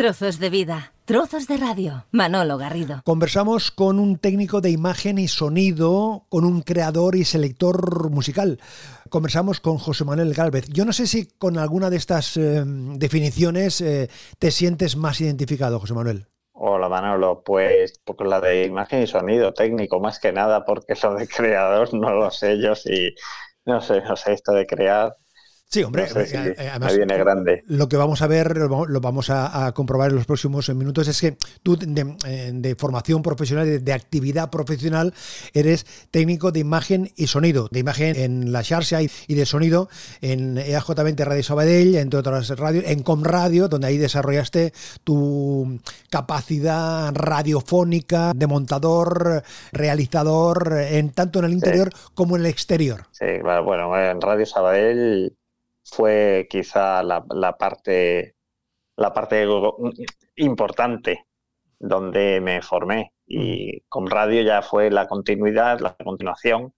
Trozos de vida, trozos de radio. Manolo Garrido. Conversamos con un técnico de imagen y sonido, con un creador y selector musical. Conversamos con José Manuel Galvez. Yo no sé si con alguna de estas eh, definiciones eh, te sientes más identificado, José Manuel. Hola Manolo, pues con la de imagen y sonido técnico, más que nada, porque lo de creador no lo sé yo si, no sé, no sé, esto de crear Sí, hombre, eh, eh, además, viene grande. Lo que vamos a ver, lo vamos a, comprobar en los próximos minutos, es que tú de, formación profesional, de, actividad profesional, eres técnico de imagen y sonido, de imagen en la Xarxa y, de sonido en EAJ20 Radio Sabadell, entre otras radios, en Comradio, donde ahí desarrollaste tu capacidad radiofónica de montador, realizador, en tanto en el interior como en el exterior. Sí, bueno, en Radio Sabadell fue quizá la, parte, la parte importante donde me formé. Y con radio ya fue la continuidad, la continuación,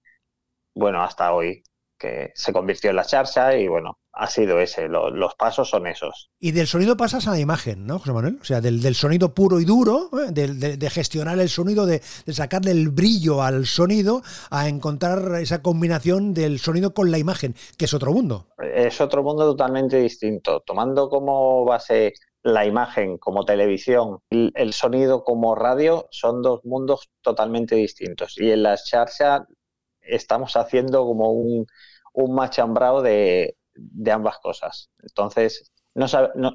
bueno, hasta hoy, que se convirtió en la charcha y bueno, ha sido ese, los pasos son esos. Y del sonido pasas a la imagen, ¿no, José Manuel? O sea, del, sonido puro y duro, ¿eh? de, gestionar el sonido, de, sacarle el brillo al sonido, a encontrar esa combinación del sonido con la imagen, que es otro mundo. Es otro mundo totalmente distinto. Tomando como base la imagen como televisión, y el sonido como radio, son dos mundos totalmente distintos. Y en la charcha estamos haciendo como un un machambrado de, de ambas cosas. Entonces, no,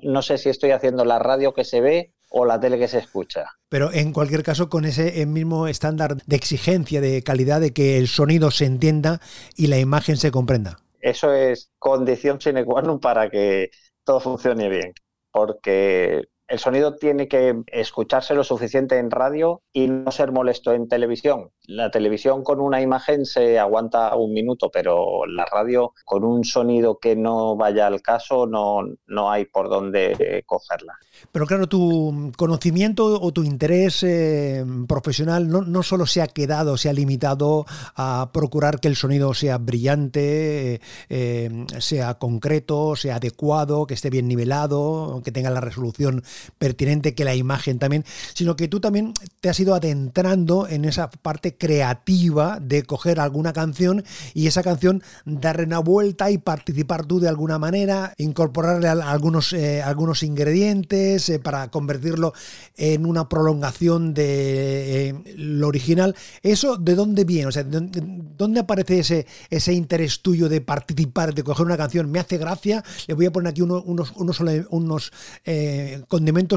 no, sé si estoy haciendo la radio que se ve o la tele que se escucha. Pero en cualquier caso, con ese mismo estándar de exigencia, de calidad, de que el sonido se entienda y la imagen se comprenda. Eso es condición sine qua non para que todo funcione bien. Porque el sonido tiene que escucharse lo suficiente en radio y no ser molesto en televisión. La televisión con una imagen se aguanta un minuto, pero la radio con un sonido que no vaya al caso no, no hay por dónde cogerla. Pero claro, tu conocimiento o tu interés eh, profesional no, no, solo se ha quedado, se ha limitado a procurar que el sonido sea brillante, eh, sea concreto, sea adecuado, que esté bien nivelado, que tenga la resolución pertinente que la imagen también, sino que tú también te has ido adentrando en esa parte creativa de coger alguna canción y esa canción darle una vuelta y participar tú de alguna manera, incorporarle algunos, eh, algunos ingredientes eh, para convertirlo en una prolongación de eh, lo original. ¿Eso de dónde viene? O sea, ¿dónde aparece ese, ese interés tuyo de participar, de coger una canción? Me hace gracia, le voy a poner aquí unos, unos, unos, unos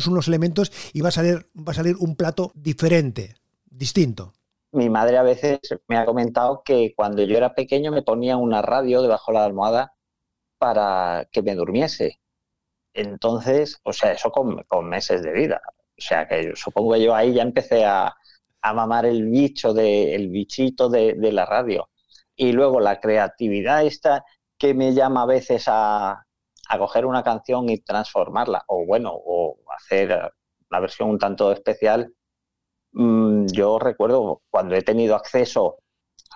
unos elementos y va a salir, va a salir un plato diferente, distinto. Mi madre a veces me ha comentado que cuando yo era pequeño me ponía una radio debajo de la almohada para que me durmiese. Entonces, o sea, eso con, meses de vida. O sea, que supongo que yo ahí ya empecé a, mamar el bicho, de, el bichito de, de la radio. Y luego la creatividad esta que me llama a veces a, a coger una canción y transformarla, o bueno, o hacer la versión un tanto especial. Mm, yo recuerdo cuando he tenido acceso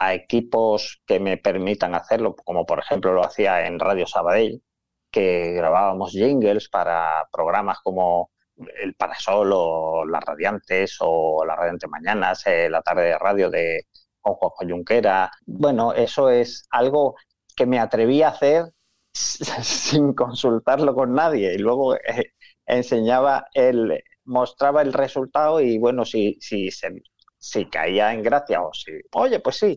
a equipos que me permitan hacerlo, como por ejemplo lo hacía en Radio Sabadell, que grabábamos jingles para programas como El Parasol o Las Radiantes o Las Radiantes Mañanas, eh, la tarde de radio de Juan Junquera. Bueno, eso es algo que me atreví a hacer sin consultarlo con nadie. Y luego eh, enseñaba el mostraba el resultado y bueno si si si caía en gracia o si oye pues sí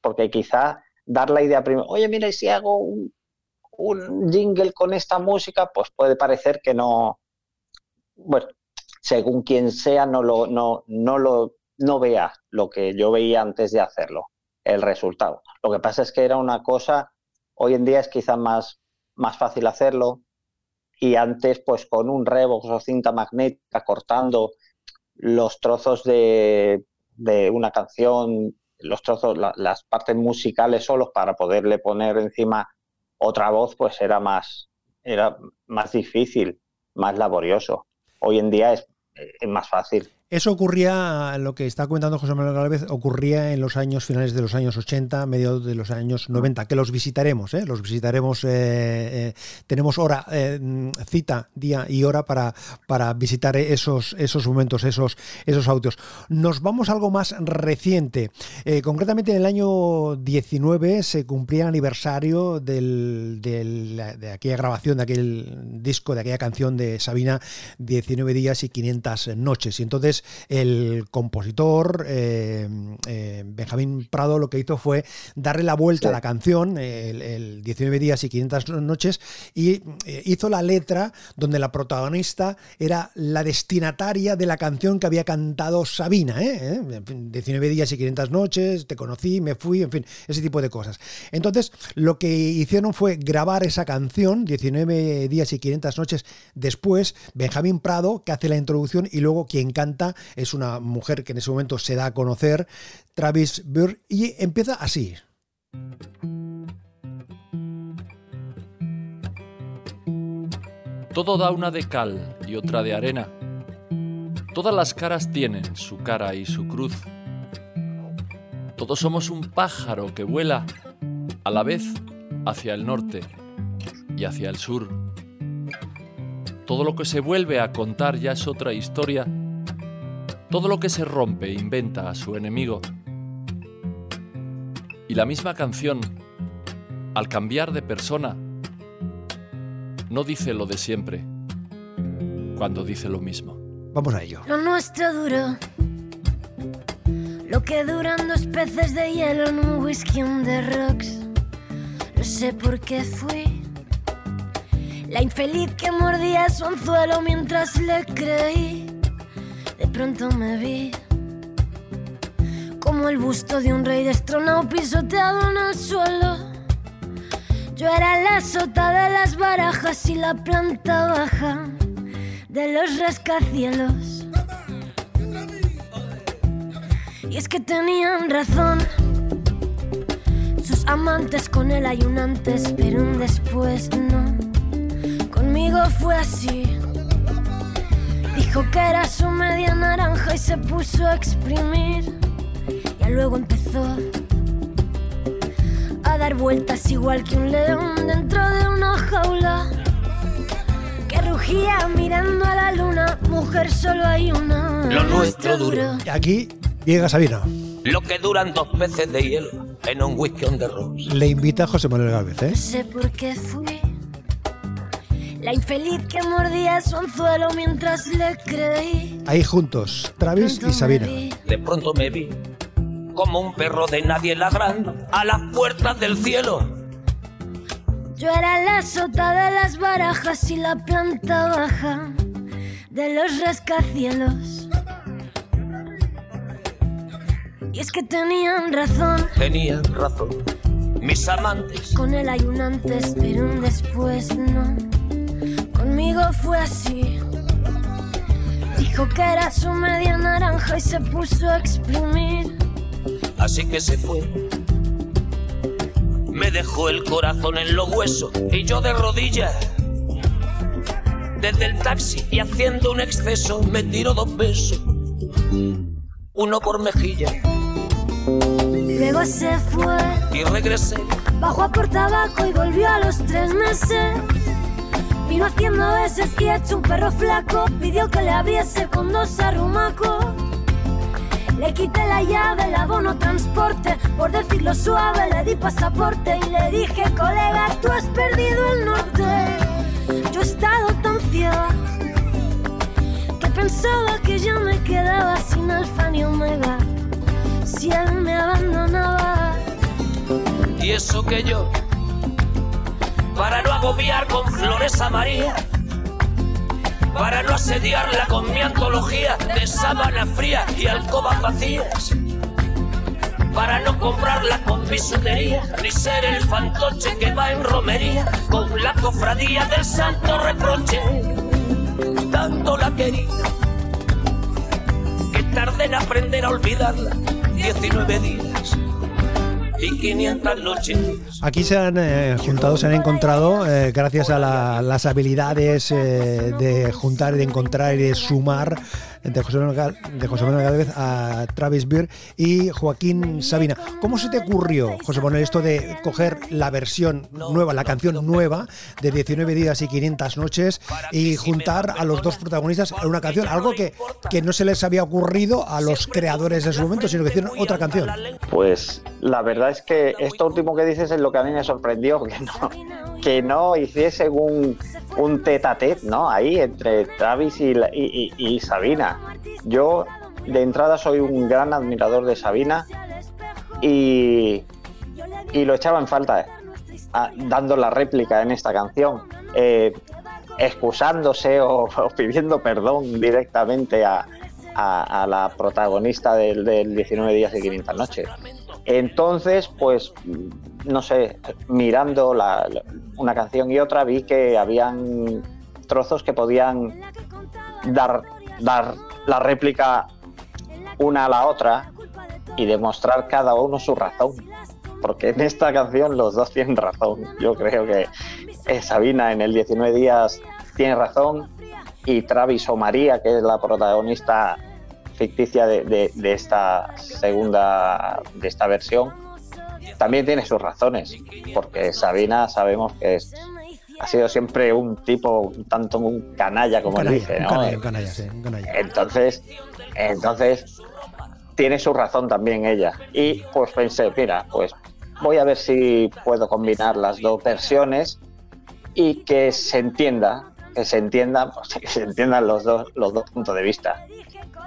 porque quizá dar la idea primero oye mira si hago un, un jingle con esta música pues puede parecer que no bueno según quien sea no lo no no lo no vea lo que yo veía antes de hacerlo el resultado. Lo que pasa es que era una cosa Hoy en día es quizás más, más fácil hacerlo y antes pues con un Revox o cinta magnética cortando los trozos de, una canción, los trozos, las partes musicales solos para poderle poner encima otra voz, pues era más, era más difícil, más laborioso. Hoy en día es, es más fácil. Eso ocurría, lo que está comentando José Manuel Galvez, ocurría en los años finales de los años 80, mediados de los años 90, que los visitaremos, ¿eh? los visitaremos, eh, eh, tenemos hora, cita, día y hora para, para visitar esos, esos momentos, esos, esos autos. Nos vamos a algo más reciente. concretamente en el año 19 se cumplía el aniversario del, de aquella grabación, de aquel disco, de aquella canción de Sabina, 19 días y 500 noches. Y entonces el compositor eh, eh, Benjamín Prado lo que hizo fue darle la vuelta a la canción, el, 19 días y 500 noches, y eh, hizo la letra donde la protagonista era la destinataria de la canción que había cantado Sabina. 19 días y 500 noches, te conocí, me fui, en fin, ese tipo de cosas. Entonces, lo que hicieron fue grabar esa canción, 19 días y 500 noches, después Benjamín Prado, que hace la introducción, y luego quien canta es una mujer que en ese momento se da a conocer, Travis Burr, y empieza así. Todo da una de cal y otra de arena. Todas las caras tienen su cara y su cruz. Todos somos un pájaro que vuela a la vez hacia el norte y hacia el sur. Todo lo que se vuelve a contar ya es otra historia todo lo que se rompe inventa a su enemigo. Y la misma canción, al cambiar de persona, no dice lo de siempre, cuando dice lo mismo. Vamos a ello. Lo nuestro duro, lo que duran dos peces de hielo en un whisky on the rocks. No sé por qué fui la infeliz que mordía su anzuelo mientras le creí pronto me vi como el busto de un rey destronado pisoteado en el suelo. Yo era la sota de las barajas y la planta baja de los rascacielos. Y es que tenían razón. Sus amantes con él hay un antes, pero un después no. Conmigo fue así. Dijo que era su media naranja y se puso a exprimir. Y luego empezó a dar vueltas igual que un león dentro de una jaula. Que rugía mirando a la luna. Mujer, solo hay una. Lo nuestro duro. Y aquí llega Sabina. Lo que duran dos peces de hielo en un whisky on the rocks. Le invita a José Manuel Gálvez, ¿eh? No sé por qué fui la infeliz que mordía su anzuelo mientras le creí. Ahí juntos, Travis y Sabina. De pronto me vi como un perro de nadie ladrando a las puertas del cielo. Yo era la sota de las barajas y la planta baja de los rascacielos. Y es que tenían razón. Tenían razón. Mis amantes. Con él hay un antes, pero un después no. Conmigo fue así. Dijo que era su media naranja y se puso a exprimir. Así que se fue. Me dejó el corazón en los huesos y yo de rodillas. Desde el taxi y haciendo un exceso me tiró dos besos. Uno por mejilla. Luego se fue. Y regresé. Bajó a por tabaco y volvió a los tres meses. Vino haciendo veces y hecho un perro flaco. Pidió que le abriese con dos arrumacos. Le quité la llave, el abono transporte. Por decirlo suave, le di pasaporte y le dije, colega, tú has perdido el norte. Yo he estado tan ciega que pensaba que ya me quedaba sin alfa ni omega. Si él me abandonaba. Y eso que yo para no agobiar con flores a María, para no asediarla con mi antología de sábana fría y alcobas vacías, para no comprarla con bisutería, ni ser el fantoche que va en romería con la cofradía del santo reproche. Tanto la quería que tardé en aprender a olvidarla 19 días y 500 noches. Aquí se han eh, juntado, se han encontrado, eh, gracias a las habilidades eh, de juntar de encontrar y de sumar de José Manuel, de a Travis Beer y Joaquín Sabina. ¿Cómo se te ocurrió, José Manuel, esto de coger la versión nueva, la canción nueva de 19 días y 500 noches y juntar a los dos protagonistas en una canción? Algo que, que no se les había ocurrido a los creadores en su momento, sino que hicieron otra canción. Pues la verdad es que esto último que dices es lo que a mí me sorprendió, que no, que no hiciese un, un tete a tete, ¿no? Ahí entre Travis y, y, Sabina. Yo de entrada soy un gran admirador de Sabina y, y lo echaba en falta, eh, dando la réplica en esta canción, eh, excusándose o, pidiendo perdón directamente a, a, a la protagonista del, del, 19 días y 500 noches. Entonces, pues, no sé, mirando la, una canción y otra, vi que habían trozos que podían dar, dar la réplica una a la otra y demostrar cada uno su razón. Porque en esta canción los dos tienen razón. Yo creo que Sabina en el 19 días tiene razón y Travis o María, que es la protagonista ficticia de, de, de esta segunda, de esta versión, también tiene sus razones. Porque Sabina sabemos que es ha sido siempre un tipo tanto un canalla como canalla, él dice, ¿no? Un canalla, un canalla, sí, un canalla. Entonces, entonces tiene su razón también ella. Y pues pensé, mira, pues voy a ver si puedo combinar las dos versiones y que se entienda, que se entienda, pues, que se entiendan los dos, los dos puntos de vista.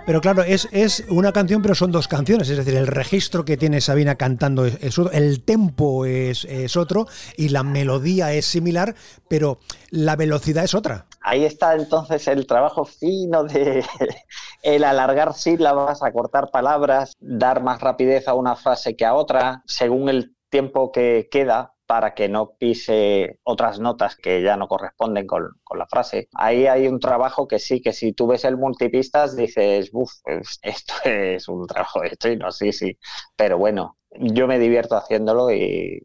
Pero claro, es, es una canción, pero son dos canciones. Es decir, el registro que tiene Sabina cantando es, otro, el tempo es, es, otro y la melodía es similar, pero la velocidad es otra. Ahí está entonces el trabajo fino de el alargar sílabas, acortar palabras, dar más rapidez a una frase que a otra, según el tiempo que queda para que no pise otras notas que ya no corresponden con, con, la frase. Ahí hay un trabajo que sí, que si tú ves el multipistas dices, uff, pues esto es un trabajo de chino, sí, sí. Pero bueno, yo me divierto haciéndolo y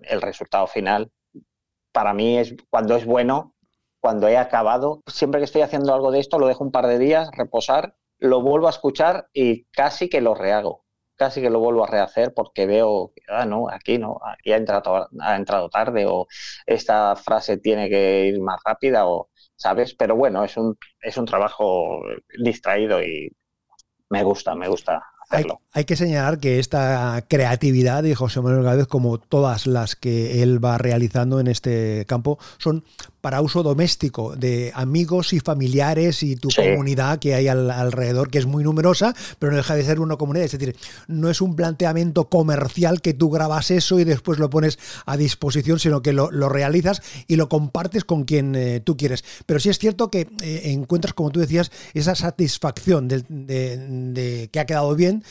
el resultado final para mí es cuando es bueno, cuando he acabado, siempre que estoy haciendo algo de esto lo dejo un par de días reposar, lo vuelvo a escuchar y casi que lo rehago casi que lo vuelvo a rehacer porque veo, ah, no, aquí no, aquí ha entrado, ha entrado tarde o esta frase tiene que ir más rápida o, ¿sabes? Pero bueno, es un, es un trabajo distraído y me gusta, me gusta hay, hay, que señalar que esta creatividad de José Manuel Gálvez, como todas las que él va realizando en este campo, son para uso doméstico de amigos y familiares y tu sí. comunidad que hay al, alrededor, que es muy numerosa, pero no deja de ser una comunidad. Es decir, no es un planteamiento comercial que tú grabas eso y después lo pones a disposición, sino que lo, lo realizas y lo compartes con quien eh, tú quieres. Pero sí es cierto que eh, encuentras, como tú decías, esa satisfacción de, de, de que ha quedado bien,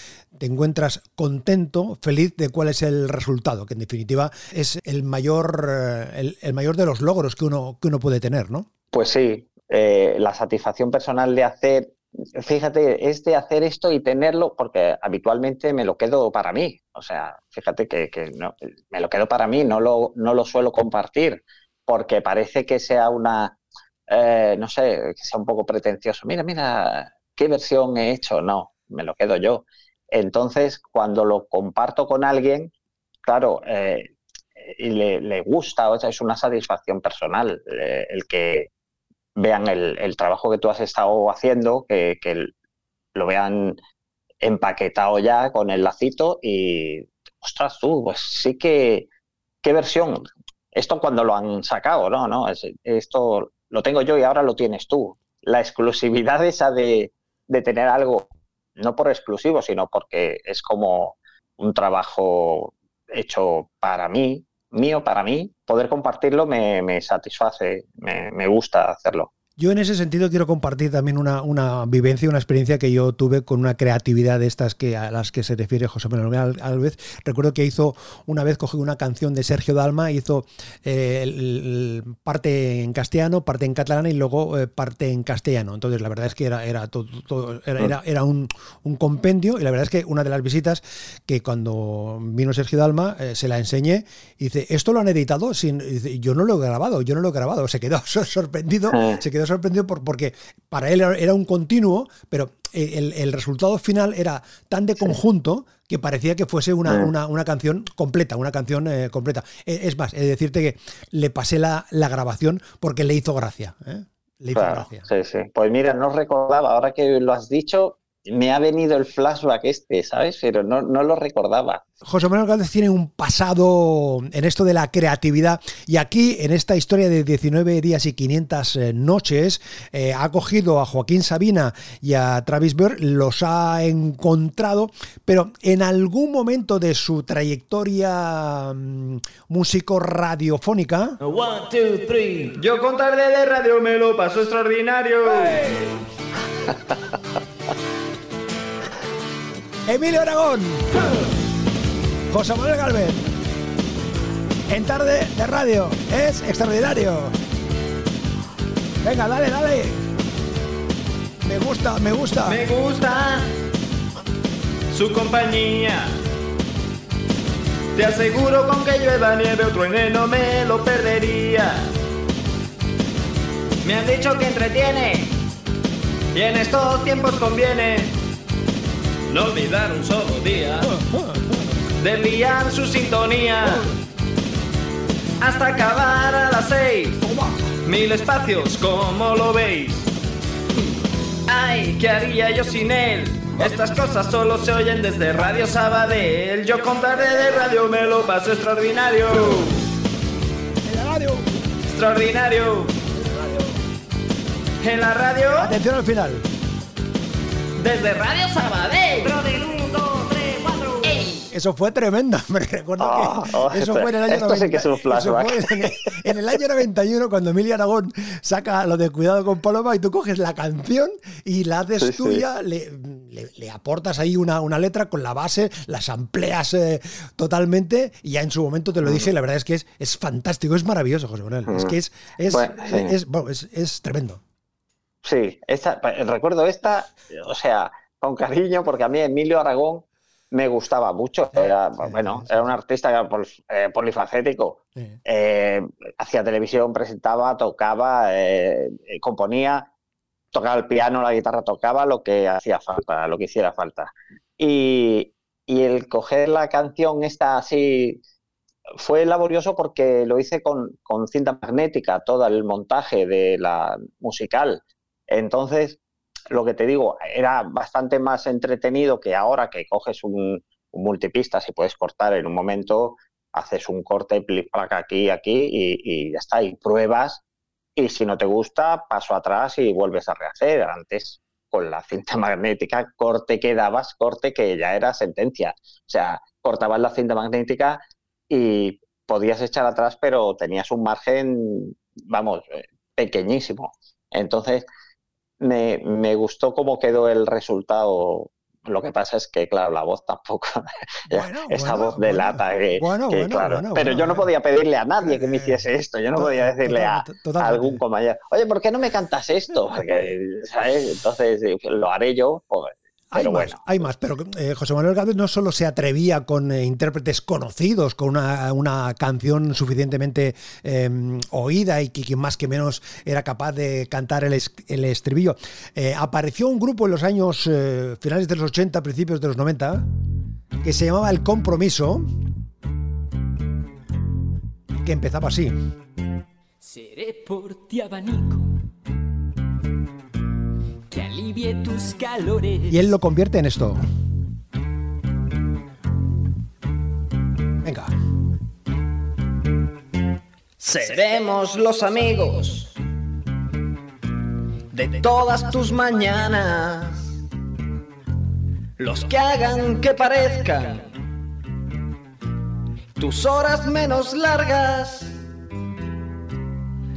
te encuentras contento, feliz de cuál es el resultado, que en definitiva es el mayor, el, el mayor de los logros que uno, que uno puede tener, ¿no? Pues sí, eh, la satisfacción personal de hacer, fíjate, es de hacer esto y tenerlo, porque habitualmente me lo quedo para mí, o sea, fíjate que, no, me lo quedo para mí, no lo, no lo suelo compartir, porque parece que sea una, eh, no sé, que sea un poco pretencioso, mira, mira, qué versión he hecho, no, me lo quedo yo. Entonces, cuando lo comparto con alguien, claro, eh, le, le, gusta, o sea, es una satisfacción personal eh, el que vean el, el, trabajo que tú has estado haciendo, que, que, lo vean empaquetado ya con el lacito y, ostras, tú, pues sí que, ¿qué versión? Esto cuando lo han sacado, ¿no? no es, esto lo tengo yo y ahora lo tienes tú. La exclusividad esa de, de tener algo no por exclusivo, sino porque es como un trabajo hecho para mí, mío para mí, poder compartirlo me, me satisface, me, me gusta hacerlo. Yo en ese sentido quiero compartir también una, una, vivencia, una experiencia que yo tuve con una creatividad de estas que a las que se refiere José Manuel Alves. Recuerdo que hizo una vez cogió una canción de Sergio Dalma, hizo eh, el, el, parte en castellano, parte en catalán y luego eh, parte en castellano. Entonces la verdad es que era, era, todo, todo, era, era, era un, un, compendio y la verdad es que una de las visitas que cuando vino Sergio Dalma eh, se la enseñé y dice, ¿esto lo han editado? Sin, dice, yo no lo he grabado, yo no lo he grabado. Se quedó sorprendido, se quedó sorprendido por, porque para él era- un continuo, pero el, el resultado final era tan de conjunto que parecía que fuese una, una, una canción completa, una canción eh, completa. Eh, Es más, de decirte que le pasé la, la grabación porque le hizo gracia. ¿eh? Le hizo Claro, gracia. sí, sí. Pues mira, no recordaba, ahora que lo has dicho, me ha venido el flashback este, ¿sabes? Pero no, no lo recordaba. José Manuel Gálvez tiene un pasado en esto de la creatividad y aquí en esta historia de 19 días y 500 eh, noches eh, ha cogido a Joaquín Sabina y a Travis Bird, los ha encontrado, pero en algún momento de su trayectoria mm, músico radiofónica One, two, three. Yo con tarde de radio me lo paso extraordinario. Emilio Aragón, José Manuel Galvez, en tarde de radio, es extraordinario. Venga, dale, dale. Me gusta, me gusta. Me gusta su compañía. Te aseguro con que llueva nieve o truene no me lo perdería. Me han dicho que entretiene y en estos tiempos conviene no olvidar un solo día de enviar su sintonía hasta acabar a las seis. Mil espacios, como lo veis. Ay, ¿qué haría yo sin él? Estas cosas solo se oyen desde Radio Sabadell. Yo con tarde de radio me lo paso extraordinario. En la radio. Extraordinario. En la radio, Atención al final. Desde Radio Sabadell. Eso fue tremendo. Me recuerdo Ah, que oh, eso fue en el año esto sí que es un eso flashback. fue en, el, en el año 91 cuando Emilia Aragón saca lo de Cuidado con Paloma y tú coges la canción y la haces Sí, sí. tuya, Le, le- le aportas ahí una, una letra con la base, las amplias eh, totalmente y ya en su momento te lo dije, la verdad es que es, es fantástico, es maravilloso, José Manuel. Es que es, es, Bueno, sí. es, bueno, es- es tremendo. Sí, esta, recuerdo esta, o sea, con cariño, porque a mí Emilio Aragón me gustaba mucho. Era, sí, bueno, sí, era un artista eh, polifacético. Sí. Eh, hacía televisión, presentaba, tocaba, eh, eh, componía, tocaba el piano, la guitarra, tocaba lo que hacía falta, lo que hiciera falta. Y, y el coger la canción esta así fue laborioso porque lo hice con, con cinta magnética, todo el montaje de la musical. Entonces, lo que te digo, era bastante más entretenido que ahora que coges un, multipistas y puedes cortar en un momento, haces un corte, plic, plac, aquí, aquí y, y ya está, y pruebas. Y si no te gusta, paso atrás y vuelves a rehacer. Antes, con la cinta magnética, corte que dabas, corte que ya era sentencia. O sea, cortabas la cinta magnética y podías echar atrás, pero tenías un margen, vamos, eh, pequeñísimo. Entonces, me, me gustó cómo quedó el resultado. Lo que pasa es que, claro, la voz tampoco, Bueno, esa bueno, voz de bueno. lata que, Bueno, que, bueno, claro. bueno, pero yo no podía pedirle a nadie que me Eh, hiciese esto, yo no podía decirle a, a algún compañero, oye, ¿por qué no me cantas esto? Porque, ¿sabes? Entonces eh, lo haré yo, pues, Hay pero más, bueno. hay más, pero eh, José Manuel Gálvez no solo se atrevía con eh, intérpretes conocidos, con una, una canción suficientemente eh, oída y que quien más que menos era capaz de cantar el, es- el estribillo. Eh, apareció un grupo en los años eh, finales de los 80, principios de los 90, que se llamaba El Compromiso, que empezaba así. Seré por ti abanico que alivie tus calores. Y él lo convierte en esto. Venga. Seremos los amigos de todas tus mañanas, los que hagan que parezcan tus horas menos largas.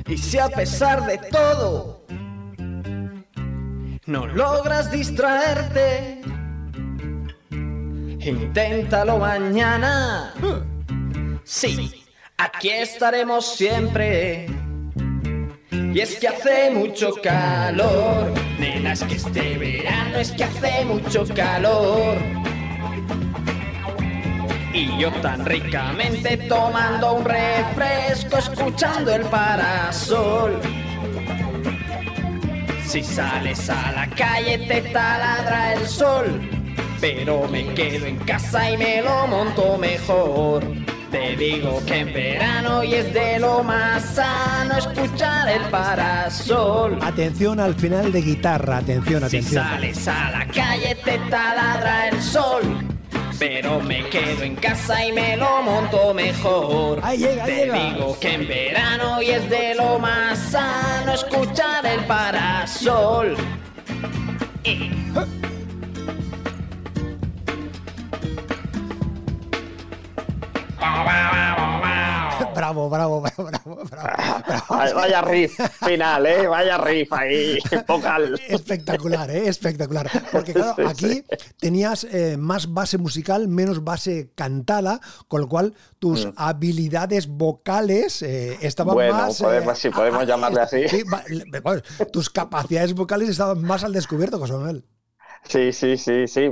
Y si a pesar de todo no logras distraerte, inténtalo mañana. Sí, aquí estaremos siempre. Y es que hace mucho calor, nena, es que este verano es que hace mucho calor. Y yo tan ricamente tomando un refresco, escuchando el parasol. Si sales a la calle te taladra el sol, pero me quedo en casa y me lo monto mejor. Te digo que en verano y es de lo más sano escuchar el parasol. Atención al final de guitarra, atención, Si atención. sales a la calle te taladra el sol. Pero me quedo en casa y me lo monto mejor. Ahí llega, ahí Te llega. digo que en verano y es de lo más sano escuchar el parasol. Bravo, bravo, bravo, bravo, bravo. Vaya, vaya riff final, ¿eh? Vaya riff ahí, vocal. Espectacular, ¿eh? espectacular. Porque claro, aquí tenías eh, más base musical, menos base cantada, con lo cual tus habilidades vocales eh, estaban Mm. Bueno, más... podemos- si podemos a- llamarle así. sí, tus capacidades vocales estaban más al descubierto, José Manuel. Sí, sí, sí, sí.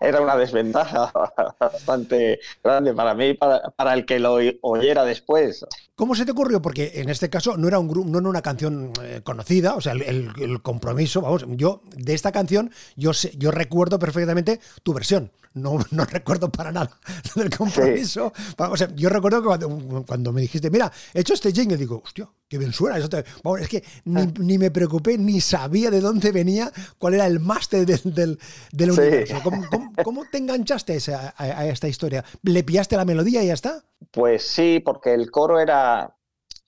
Era una desventaja bastante grande para mí y para, el que lo oy- oyera después. ¿Cómo se te ocurrió? Porque en este caso no era un grupo, no era una canción eh, conocida, o sea, el- el compromiso, vamos, yo de esta canción yo sé- yo recuerdo perfectamente tu versión. No, no recuerdo para nada del compromiso. O sea, yo recuerdo que cuando, cuando me dijiste, mira, he hecho este jingle, digo, hostia, qué bien suena. Eso te- vamos, es que ni, Ah. ni me preocupé, ni sabía de dónde venía, cuál era el máster del, del, del Sí. universo. ¿Cómo, cómo- cómo te enganchaste a, esa- a- a esta historia? ¿Le pillaste la melodía y ya está? Pues sí, porque el coro era.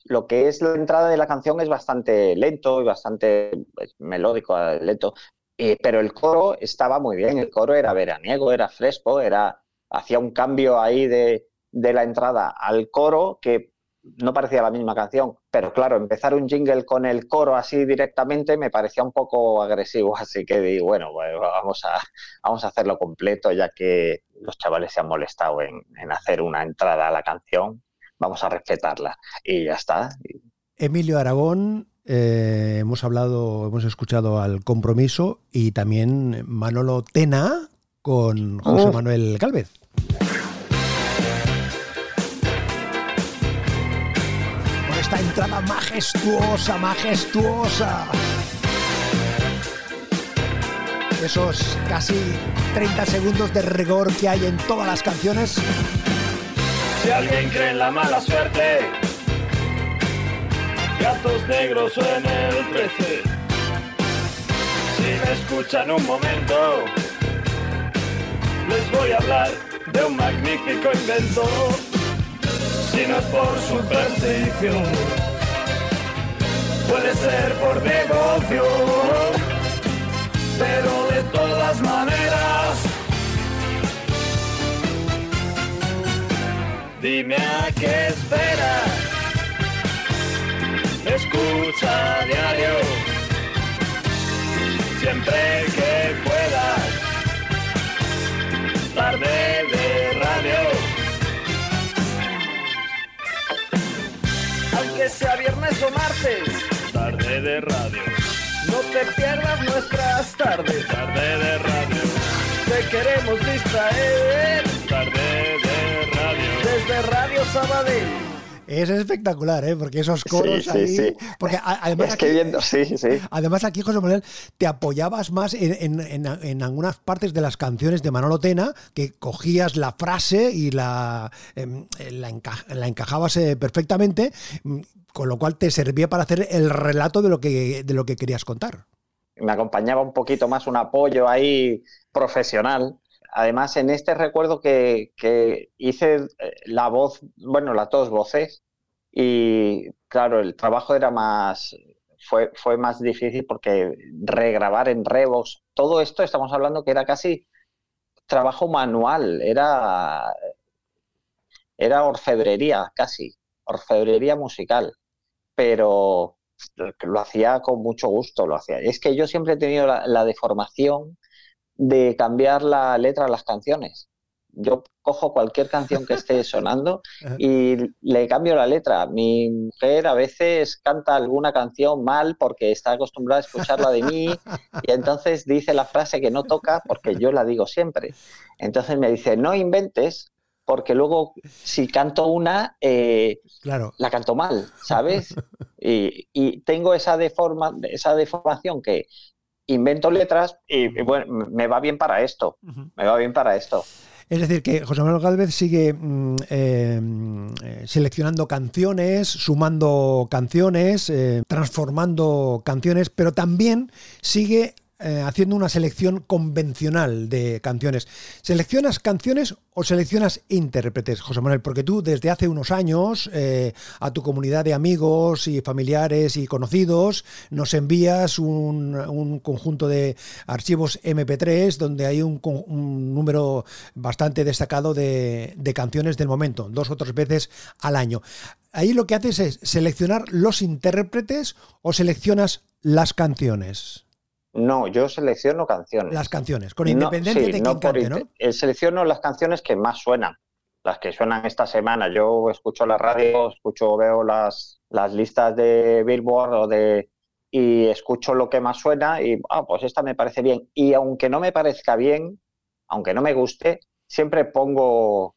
Lo que es la entrada de la canción es bastante lento y bastante pues, melódico, lento. Eh, pero el coro estaba muy bien. El coro era veraniego, era fresco, era hacía un cambio ahí de, de la entrada al coro que no parecía la misma canción. Pero claro, empezar un jingle con el coro así directamente me parecía un poco agresivo. Así que di, bueno, pues vamos a, vamos a hacerlo completo, ya que los chavales se han molestado en, en hacer una entrada a la canción. Vamos a respetarla. Y ya está. Emilio Aragón, eh, hemos hablado, hemos escuchado al compromiso y también Manolo Tena con José Oh. Manuel Galvez. Con esta entrada majestuosa, majestuosa. Esos casi 30 segundos de rigor que hay en todas las canciones. Si alguien cree en la mala suerte, gatos negros o en el 13. Si me escuchan un momento, les voy a hablar de un magnífico invento. Si no es por superstición, puede ser por devoción, pero de todas maneras. Dime a qué esperas. Escucha diario. Siempre que puedas. Tarde de radio. Aunque sea viernes o martes. Tarde de radio. No te pierdas nuestras tardes. Tarde de radio. Te queremos distraer. Tarde de radio. Desde Radio Sabadell. Es espectacular, ¿eh? Porque esos coros Sí, sí, ahí. sí. Porque además. Es que aquí- viendo, sí, sí. Además, aquí, José Manuel, te apoyabas más en, en- en- en algunas partes de las canciones de Manolo Tena, que cogías la frase y la, em, la, enca- la encajabas eh, perfectamente, mm, con lo cual te servía para hacer el relato de lo que, de lo que querías contar. me acompañaba un poquito más un apoyo ahí profesional. Además, en este recuerdo que, hice eh, la voz, bueno, las dos voces, y claro, el trabajo era más, fue, fue más difícil porque regrabar en Revox, todo esto estamos hablando que era casi trabajo manual, era, era orfebrería casi, orfebrería musical, pero lo hacía con mucho gusto, lo hacía. Es que yo siempre he tenido la deformación de cambiar la letra de las canciones. Yo cojo cualquier canción que esté sonando y le cambio la letra. Mi mujer a veces canta alguna canción mal porque está acostumbrada a escucharla de mí y entonces dice la frase que no toca porque yo la digo siempre. Entonces me dice, no inventes, porque luego si canto una, eh, Claro. la canto mal, ¿sabes? Y, y tengo esa, deforma, esa deformación que invento letras y, y bueno, me va bien para esto, me va bien para esto. Es decir, que José Manuel Galvez sigue mm, eh, seleccionando canciones, sumando canciones, eh, transformando canciones, pero también sigue eh, haciendo una selección convencional de canciones. ¿Seleccionas canciones o seleccionas intérpretes, José Manuel? Porque tú desde hace unos años eh, a tu comunidad de amigos y familiares y conocidos nos envías un, un conjunto de archivos MP3 donde hay un, un número bastante destacado de, de canciones del momento, dos o tres veces al año. Ahí lo que haces es seleccionar los intérpretes o seleccionas las canciones. No, yo selecciono canciones. Las canciones, con No, independencia sí, de no quién cante, ¿no? eh, Selecciono las canciones que más suenan, las que suenan esta semana. Yo escucho la radio, escucho, veo las, las listas de Billboard o de y escucho lo que más suena y ah, pues esta me parece bien. Y aunque no me parezca bien, aunque no me guste, siempre pongo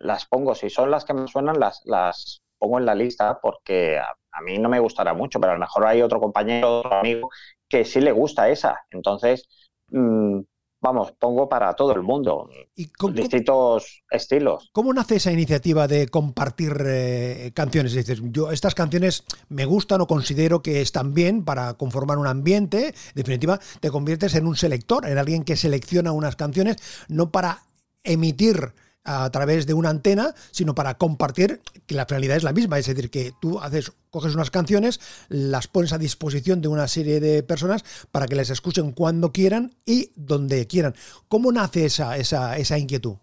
las pongo. Si son las que más suenan, las, las pongo en la lista porque a, a mí no me gustará mucho, pero a lo mejor hay otro compañero, otro amigo que sí le gusta esa. Entonces, mm, vamos, pongo para todo el mundo, ¿Y cómo, distintos estilos. cómo nace esa iniciativa de compartir eh, canciones? Es decir, yo estas canciones me gustan o considero que están bien para conformar un ambiente. En definitiva, te conviertes en un selector, en alguien que selecciona unas canciones, no para emitir a través de una antena, sino para compartir, que la finalidad es la misma, es decir, que tú haces, coges unas canciones, las pones a disposición de una serie de personas para que les escuchen cuando quieran y donde quieran. ¿Cómo nace esa, esa, esa inquietud?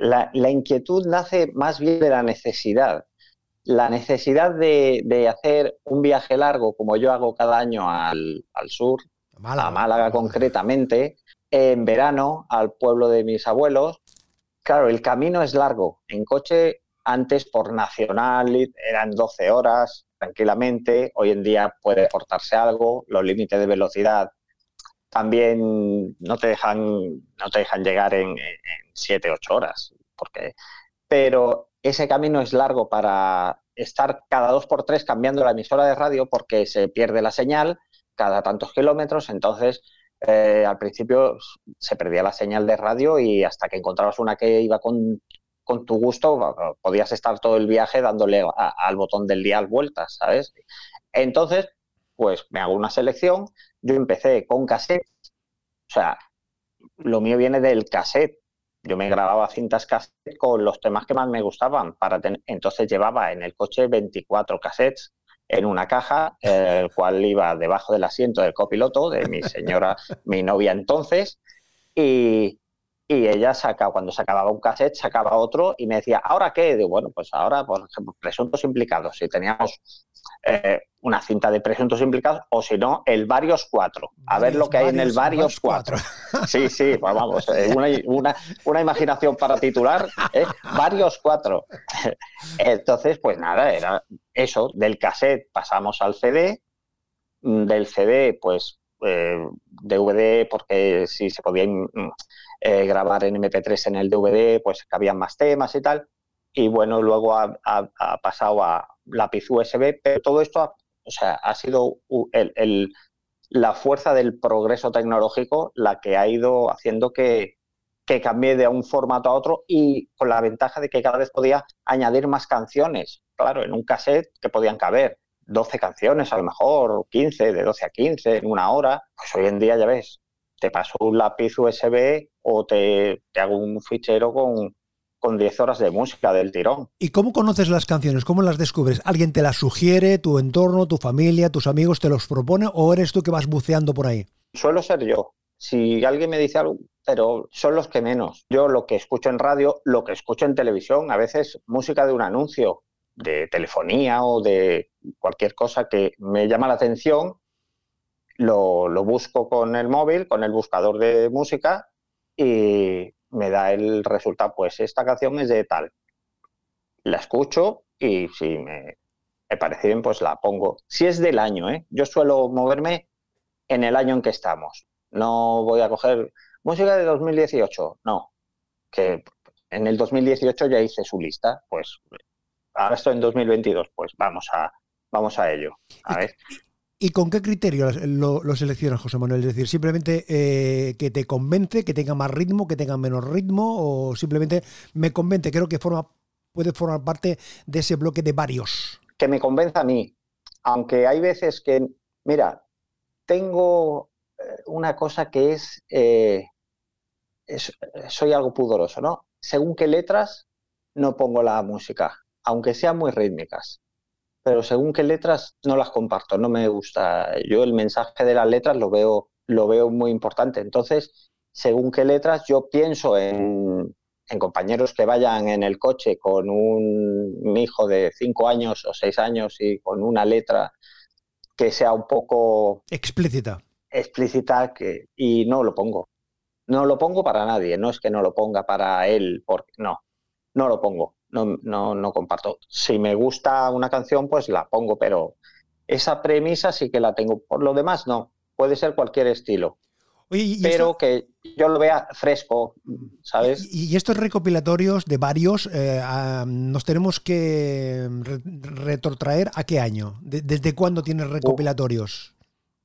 La inquietud nace más bien de la necesidad. La necesidad de, de hacer un viaje largo, como yo hago cada año al, al sur, a Málaga concretamente, en verano al pueblo de mis abuelos. Claro, el camino es largo. En coche, antes por nacional eran 12 horas tranquilamente. Hoy en día puede cortarse algo. Los límites de velocidad también no te dejan, no te dejan llegar en, en 7, 8 horas. Porque... Pero ese camino es largo para estar cada dos por tres cambiando la emisora de radio porque se pierde la señal cada tantos kilómetros. Entonces, eh, al principio se perdía la señal de radio y hasta que encontrabas una que iba con, tu gusto, podías estar todo el viaje dándole al botón del dial vueltas, ¿sabes? Entonces, pues me hago una selección. Yo empecé con cassette, o sea, lo mío viene del cassette. Yo me grababa cintas cassette con los temas que más me gustaban. Para. Entonces llevaba en el coche 24 cassettes en una caja, eh, el cual iba debajo del asiento del copiloto de mi señora, mi novia entonces, y, y ella saca, cuando se acababa un cassette, sacaba otro y me decía, ¿ahora qué? Digo, bueno, pues ahora, por ejemplo, presuntos implicados. Si teníamos eh, una cinta de presuntos implicados, o si no, el varios cuatro. A ver lo que hay en el varios cuatro. Sí, sí, pues vamos, eh, una, una, una, imaginación para titular, ¿eh? varios cuatro. Entonces, pues nada, era eso, del cassette pasamos al CD, del CD, pues eh, DVD, porque si se podía eh, grabar en MP3 en el DVD, pues cabían más temas y tal. Y bueno, luego ha, pasado a lápiz USB, pero todo esto ha, o sea, ha sido el, la fuerza del progreso tecnológico la que ha ido haciendo que, que cambie de un formato a otro y con la ventaja de que cada vez podía añadir más canciones. Claro, en un cassette que podían caber 12 canciones, a lo mejor 15, de 12 a 15 en una hora. Pues hoy en día ya ves, te paso un lápiz USB o te, te hago un fichero con, con 10 horas de música del tirón. ¿Y cómo conoces las canciones? ¿Cómo las descubres? ¿Alguien te las sugiere, tu entorno, tu familia, tus amigos te los propone o eres tú que vas buceando por ahí? Suelo ser yo. Si alguien me dice algo, pero son los que menos. Yo lo que escucho en radio, lo que escucho en televisión, a veces música de un anuncio, de telefonía o de cualquier cosa que me llama la atención, lo, lo busco con el móvil, con el buscador de música y me da el resultado, pues esta canción es de tal. La escucho y si me, me parece bien, pues la pongo. Si es del año, ¿eh? yo suelo moverme en el año en que estamos. No voy a coger música de 2018, no. Que en el 2018 ya hice su lista, pues ahora estoy en 2022, pues vamos a, vamos a ello. A ver. ¿Y con qué criterio lo, lo seleccionas, José Manuel? Es decir, simplemente eh, que te convence, que tenga más ritmo, que tenga menos ritmo, o simplemente me convence, creo que forma, puede formar parte de ese bloque de varios. Que me convenza a mí, aunque hay veces que, mira, tengo eh, una cosa que es, eh, es, soy algo pudoroso, ¿no? Según qué letras, no pongo la música, aunque sean muy rítmicas pero según qué letras no las comparto, no me gusta. Yo el mensaje de las letras lo veo, lo veo muy importante. Entonces, según qué letras, yo pienso en, compañeros que vayan en el coche con un hijo de cinco años o seis años y con una letra que sea un poco explícita. Explícita que, y no lo pongo. No lo pongo para nadie, no es que no lo ponga para él, porque no, no lo pongo no, no, no comparto. Si me gusta una canción, pues la pongo, pero esa premisa sí que la tengo. Por lo demás, no. Puede ser cualquier estilo. pero que yo lo vea fresco, ¿sabes? Y, estos recopilatorios de varios, eh, nos tenemos que retrotraer a qué año? ¿Desde cuándo tienes recopilatorios?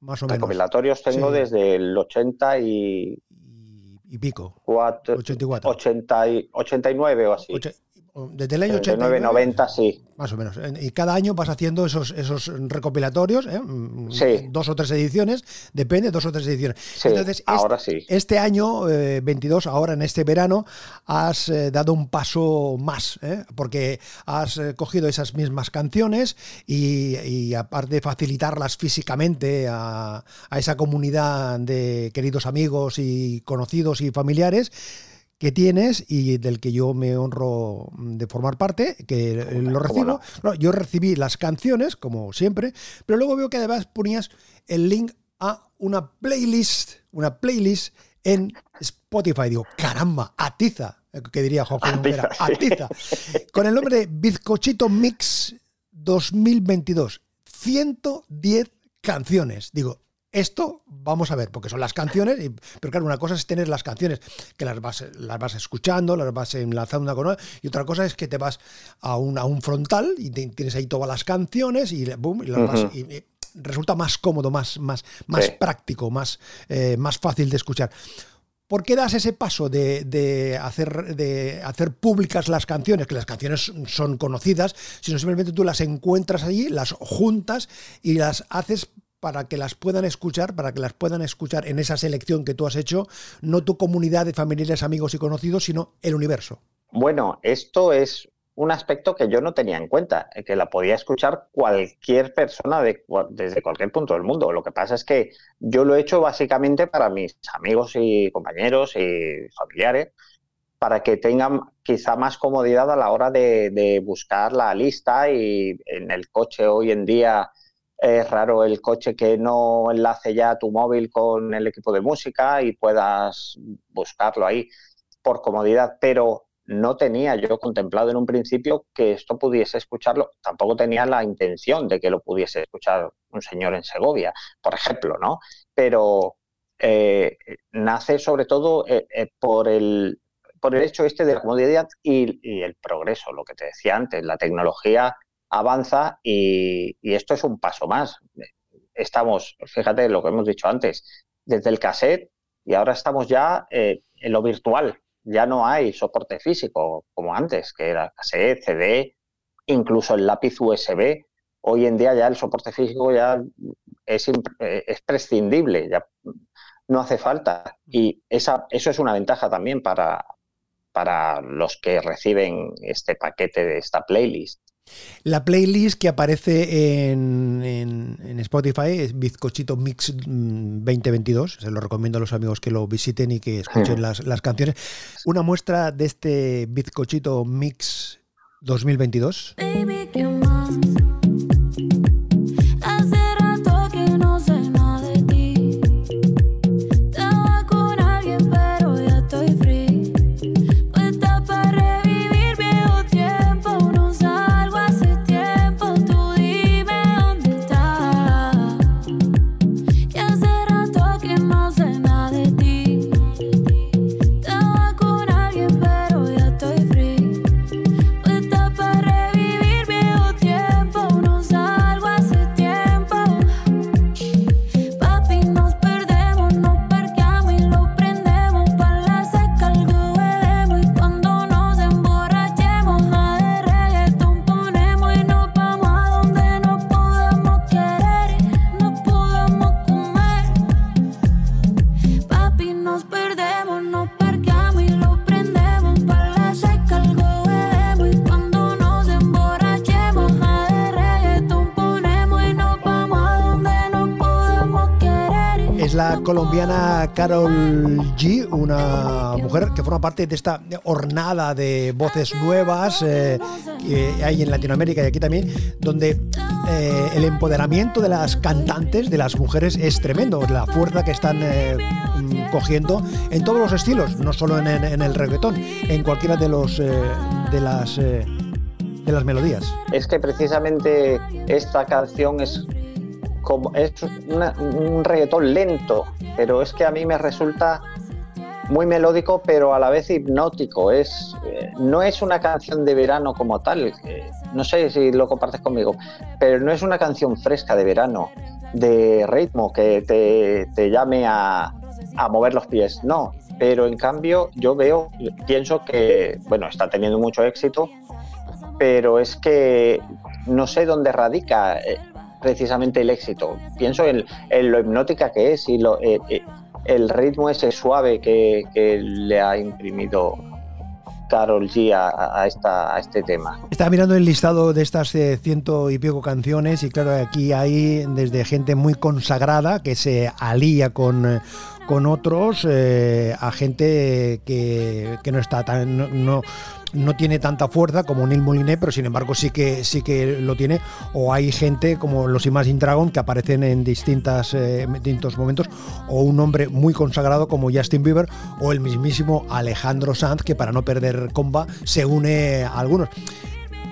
más o menos. Recopilatorios tengo desde el 80 y... Y pico. 84. 80 y, 89 o así. Desde el año 89, 90, sí. Más o menos. Y cada año vas haciendo esos, esos recopilatorios, ¿eh? Mm, sí. dos o tres ediciones, depende, dos o tres ediciones. Sí, Entonces, ahora este, sí. Este año, 22, eh, ahora en este verano, has eh, dado un paso más, porque has cogido esas mismas canciones y, y, aparte de facilitarlas físicamente a, a esa comunidad de queridos amigos y conocidos y familiares, que tienes y del que yo me honro de formar parte, que lo recibo. yo recibí las canciones, como siempre, pero luego veo que además ponías el link a una playlist, una playlist en Spotify. Digo, caramba, atiza, que diría Jorge atiza, atiza. Con el nombre de Bizcochito Mix 2022. 110 canciones. Digo, esto vamos a ver, porque son las canciones, pero claro, una cosa es tener las canciones, que las vas, las vas escuchando, las vas enlazando una con otra, y otra cosa es que te vas a un, a un frontal y tienes ahí todas las canciones y, boom, y, resulta más cómodo, más, más, más práctico, más, eh, más fácil de escuchar. ¿Por qué das ese paso de, de, hacer, de hacer públicas las canciones, que las canciones son conocidas, sino simplemente tú las encuentras allí, las juntas y las haces para que las puedan escuchar, para que las puedan escuchar en esa selección que tú has hecho, no tu comunidad de familiares, amigos y conocidos, sino el universo. Bueno, esto es un aspecto que yo no tenía en cuenta, eh, que la podía escuchar cualquier persona de, desde cualquier punto del mundo. Lo que pasa es que yo lo he hecho básicamente para mis amigos y compañeros y familiares, para que tengan quizá más comodidad a la hora de buscar la lista y en el coche hoy en día es raro el coche que no enlace ya tu móvil con el equipo de música y puedas buscarlo ahí por comodidad, pero no tenía yo contemplado en un principio que esto pudiese escucharlo, tampoco tenía la intención de que lo pudiese escuchar un señor en Segovia, por ejemplo, ¿no? Pero eh, nace sobre todo eh, eh, por, el, por el hecho este de la comodidad y, y el progreso, lo que te decía antes, la tecnología avanza y, esto es un paso más. Estamos, fíjate lo que hemos dicho antes, desde el cassette y ahora estamos ya eh, en lo virtual. Ya no hay soporte físico como antes, que era cassette, CD, incluso el lápiz USB. Hoy en día ya el soporte físico ya es, eh, es prescindible, ya no hace falta. Y esa, eso es una ventaja también para, para los que reciben este paquete de esta playlist. La playlist que aparece en, en, Spotify es Bizcochito Mix 2022. Se lo recomiendo a los amigos que lo visiten y que escuchen las, las canciones. Una muestra de este Bizcochito Mix 2022. La colombiana Carol G, una mujer que forma parte de esta hornada de voces nuevas eh, que hay en Latinoamérica y aquí también, donde eh, el empoderamiento de las cantantes, de las mujeres, es tremendo. La fuerza que están eh, cogiendo en todos los estilos, no solo en, en el reggaetón, en cualquiera de los de las de las melodías. Es que precisamente esta canción es es un reggaetón lento, pero es que a mí me resulta muy melódico, pero a la vez hipnótico. Es, eh, no es una canción de verano como tal. No sé si lo compartes conmigo, pero no es una canción fresca de verano, de ritmo que te, llame a, a mover los pies. No, pero en cambio yo veo, pienso que, bueno, está teniendo mucho éxito, pero es que no sé dónde radica eh, precisamente el éxito. Pienso en, lo hipnótica que es y lo, eh, eh, el ritmo ese suave que, le ha imprimido Carol G a, esta, a, este tema. Estaba mirando el listado de estas ciento y pico canciones y claro, aquí hay desde gente muy consagrada que se alía con, con otros, a gente que, que no está tan... no no tiene tanta fuerza como Neil Moliné, pero sin embargo sí que, sí que lo tiene. O hay gente como los Imagine Dragon que aparecen en distintas, eh, distintos momentos, o un hombre muy consagrado como Justin Bieber, o el mismísimo Alejandro Sanz, que para no perder comba se une a algunos.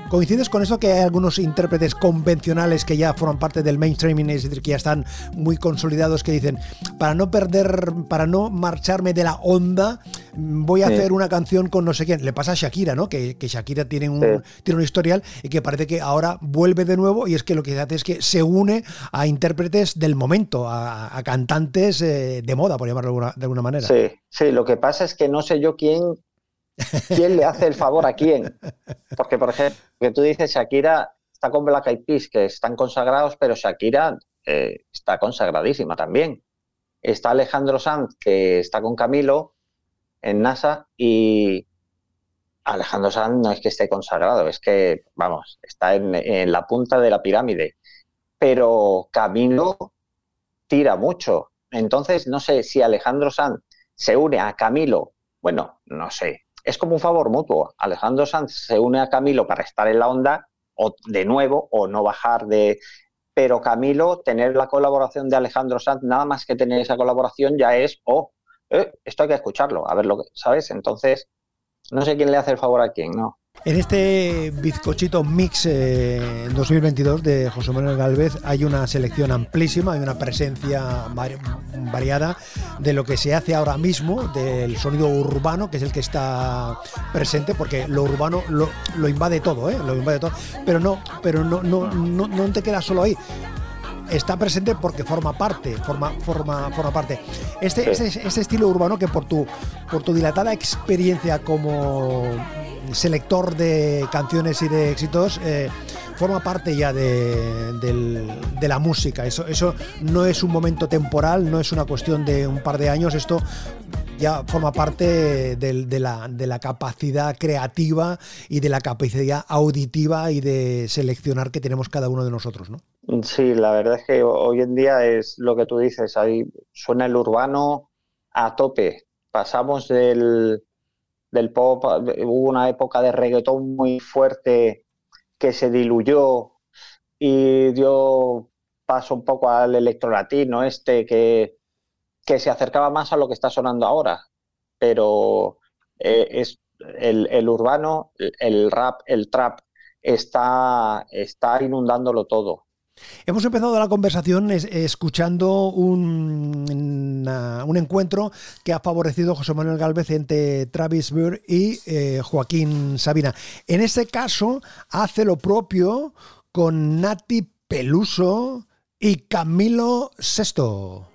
¿Coincides con eso que hay algunos intérpretes convencionales que ya forman parte del mainstream, es decir, que ya están muy consolidados, que dicen, para no perder, para no marcharme de la onda, voy a hacer una canción con no sé quién? Le pasa a Shakira, ¿no? Que, Shakira tiene un, tiene un historial y que parece que ahora vuelve de nuevo y es que lo que hace es que se une a intérpretes del momento, a, cantantes eh, de moda, por llamarlo de alguna, de alguna manera. Sí, sí, lo que pasa es que no sé yo quién ¿Quién le hace el favor a quién? Porque, por ejemplo, que tú dices, Shakira está con Black Eyed Peas, que están consagrados, pero Shakira eh, está consagradísima también. Está Alejandro Sanz, que está con Camilo en NASA, y Alejandro Sanz no es que esté consagrado, es que, vamos, está en, en la punta de la pirámide. Pero Camilo tira mucho. Entonces, no sé si Alejandro Sanz se une a Camilo, bueno, no sé, es como un favor mutuo. Alejandro Sanz se une a Camilo para estar en la onda o de nuevo o no bajar de... Pero Camilo, tener la colaboración de Alejandro Sanz, nada más que tener esa colaboración ya es, oh, eh, esto hay que escucharlo, a ver lo que, ¿sabes? Entonces, no sé quién le hace el favor a quién, ¿no? En este bizcochito mix 2022 eh, de José Manuel Galvez hay una selección amplísima, hay una presencia variada de lo que se hace ahora mismo, del sonido urbano, que es el que está presente, porque lo urbano lo, invade todo, ¿eh? lo invade todo, pero no, pero no, no, no, no te quedas solo ahí está presente porque forma parte, forma, forma, forma parte. Este, este, este, estilo urbano que por tu, por tu dilatada experiencia como selector de canciones y de éxitos, eh, forma parte ya de, la música. Eso, eso no es un momento temporal, no es una cuestión de un par de años, esto ya forma parte de, la, de la capacidad creativa y de la capacidad auditiva y de seleccionar que tenemos cada uno de nosotros, ¿no? Sí, la verdad es que hoy en día es lo que tú dices, ahí suena el urbano a tope. Pasamos del, del pop, hubo una época de reggaetón muy fuerte que se diluyó y dio paso un poco al electrolatino este que, que se acercaba más a lo que está sonando ahora. Pero eh, es el, el, urbano, el rap, el trap está, está inundándolo todo. Hemos empezado la conversación escuchando un, un, encuentro que ha favorecido José Manuel Galvez entre Travis Burr y eh, Joaquín Sabina. En este caso, hace lo propio con Nati Peluso y Camilo Sesto.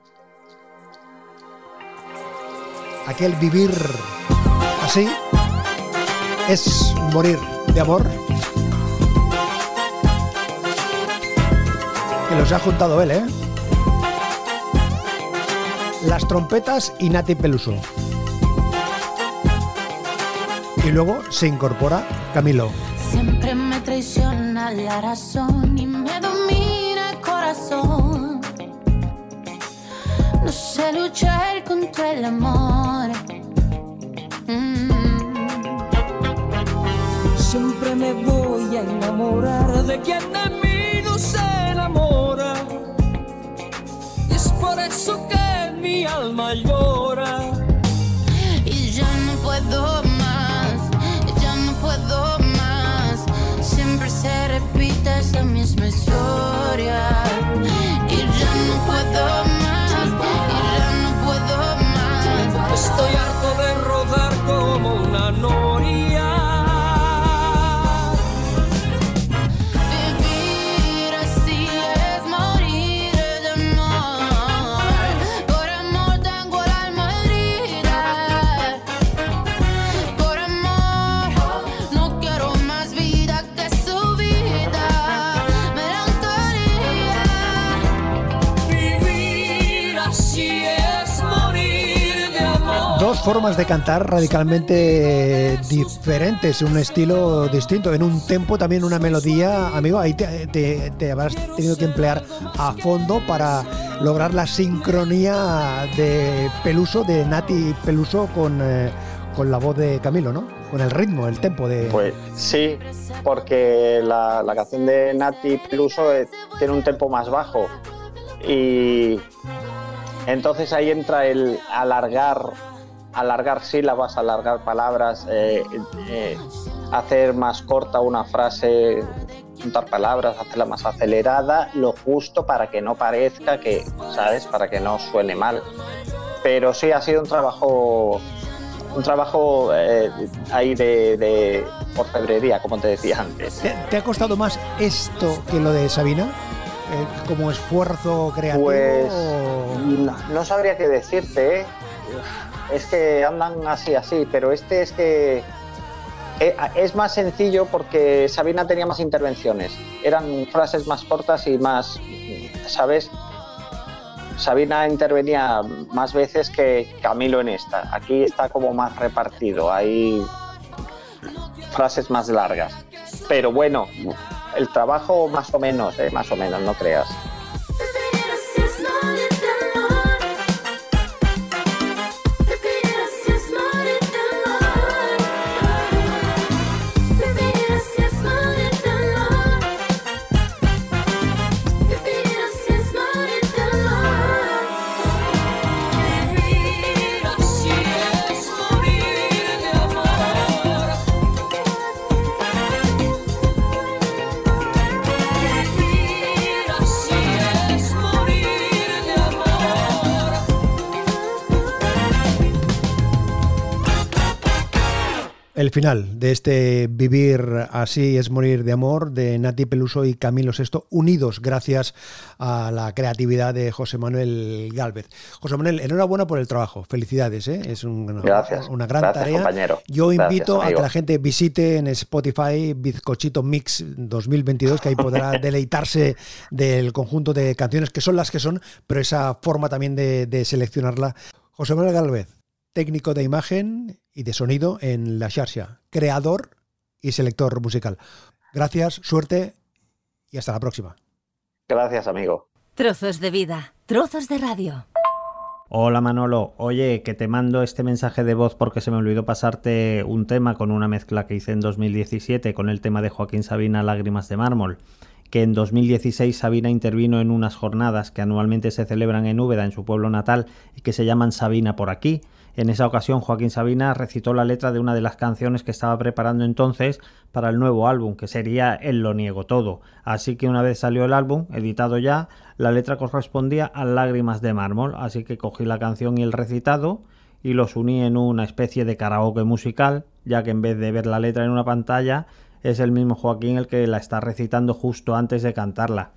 Aquel vivir así es morir de amor. Los ha juntado él, ¿eh? Las trompetas y Nati Peluso. Y luego se incorpora Camilo. Siempre me traiciona la razón y me domina el corazón. No sé sé luchar contra el amor. Mm. Siempre me voy a enamorar de quien de mí eso que mi alma llora. Formas de cantar radicalmente diferentes, un estilo distinto, en un tempo también una melodía, amigo, ahí te, te- habrás tenido que emplear a fondo para lograr la sincronía de Peluso, de Nati Peluso con, eh, con la voz de Camilo, ¿no? Con el ritmo, el tempo de... Pues sí, porque la, la canción de Nati Peluso eh, tiene un tempo más bajo y entonces ahí entra el alargar, alargar sílabas, alargar palabras, eh, eh, hacer más corta una frase, juntar palabras, hacerla más acelerada, lo justo para que no parezca que, ¿sabes? Para que no suene mal. Pero sí ha sido un trabajo un trabajo eh, ahí de, de orfebrería, como te decía antes. ¿Te, te ha costado más esto que lo de Sabina? Como esfuerzo creativo. Pues o- no, no sabría qué decirte, ¿eh? Es que andan así, así, pero este es que eh, es más sencillo porque Sabina tenía más intervenciones, eran frases más cortas y más, ¿sabes? Sabina intervenía más veces que Camilo en esta. Aquí está como más repartido, hay frases más largas. Pero bueno, el trabajo más o menos, eh, más o menos, no creas. Final de este Vivir así es morir de amor de Nati Peluso y Camilo VI, unidos gracias a la creatividad de José Manuel Gálvez. José Manuel, enhorabuena por el trabajo, felicidades, ¿eh? es un- Gracias. una gran Gracias, tarea. compañero. Yo Gracias, invito a que la gente visite en Spotify Bizcochito Mix 2022, que ahí podrá deleitarse del conjunto de canciones que son las que son, pero esa forma también de, de seleccionarla. José Manuel Gálvez, técnico de imagen y de sonido en La Xarxa, creador y selector musical. Gracias, suerte y hasta la próxima. Gracias, amigo. Trozos de vida, trozos de radio. Hola Manolo, oye, que te mando este mensaje de voz porque se me olvidó pasarte un tema con una mezcla que hice en 2017 con el tema de Joaquín Sabina Lágrimas de Mármol, que en 2016 Sabina intervino en unas jornadas que anualmente se celebran en Úbeda, en su pueblo natal, y que se llaman Sabina por aquí. En esa ocasión Joaquín Sabina recitó la letra de una de las canciones que estaba preparando entonces para el nuevo álbum, que sería El lo niego todo. Así que una vez salió el álbum, editado ya, la letra correspondía a Lágrimas de mármol, así que cogí la canción y el recitado y los uní en una especie de karaoke musical, ya que en vez de ver la letra en una pantalla, es el mismo Joaquín el que la está recitando justo antes de cantarla.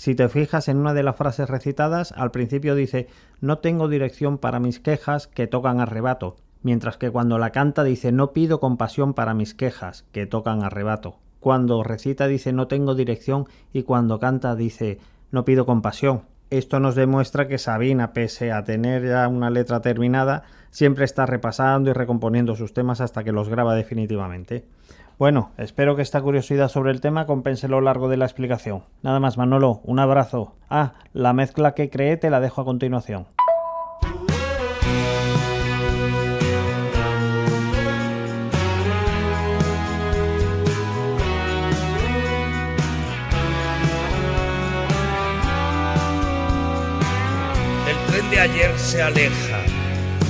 Si te fijas en una de las frases recitadas, al principio dice no tengo dirección para mis quejas que tocan arrebato, mientras que cuando la canta dice no pido compasión para mis quejas que tocan arrebato. Cuando recita dice no tengo dirección y cuando canta dice no pido compasión. Esto nos demuestra que Sabina, pese a tener ya una letra terminada, siempre está repasando y recomponiendo sus temas hasta que los graba definitivamente. Bueno, espero que esta curiosidad sobre el tema compense lo largo de la explicación. Nada más, Manolo, un abrazo. Ah, la mezcla que creé te la dejo a continuación. El tren de ayer se aleja,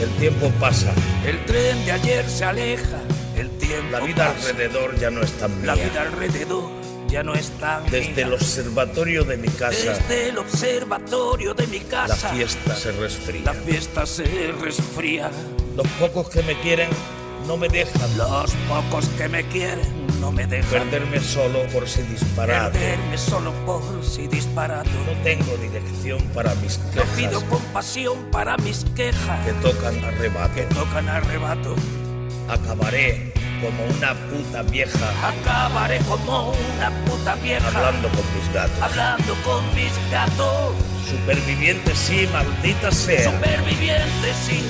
el tiempo pasa. El tren de ayer se aleja tiempo La vida pasa. alrededor ya no es tan mía. La vida alrededor ya no está Desde el observatorio de mi casa, Desde el observatorio de mi la casa fiesta se resfría. la fiesta se resfría. Los pocos que me quieren no me dejan Los pocos que me quieren no me dejan perderme solo por si disparar. perderme solo por si disparado. No tengo dirección para mis No pido quejas compasión para mis quejas que tocan arrebato. que tocan arrebato. Acabaré como una puta vieja Acabaré como una puta vieja hablando con mis gatos. hablando con mis gatos. Superviviente sí, maldita sea. Superviviente, sí,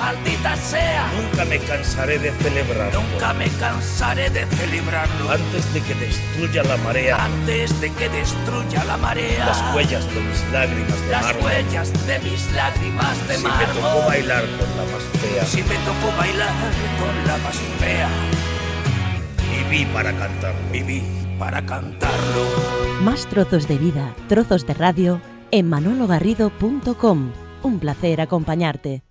maldita sea. Nunca me cansaré de celebrarlo. Nunca me cansaré de celebrarlo. Antes de que destruya la marea Antes de que destruya la marea. las huellas de mis lágrimas de Las mármol. huellas de mis lágrimas de Si me mármol. tocó bailar con la más fea, Si me tocó bailar con la más fea, viví para cantar. viví para cantarlo. Más trozos de vida, trozos de radio en manologarrido.com. Un placer acompañarte.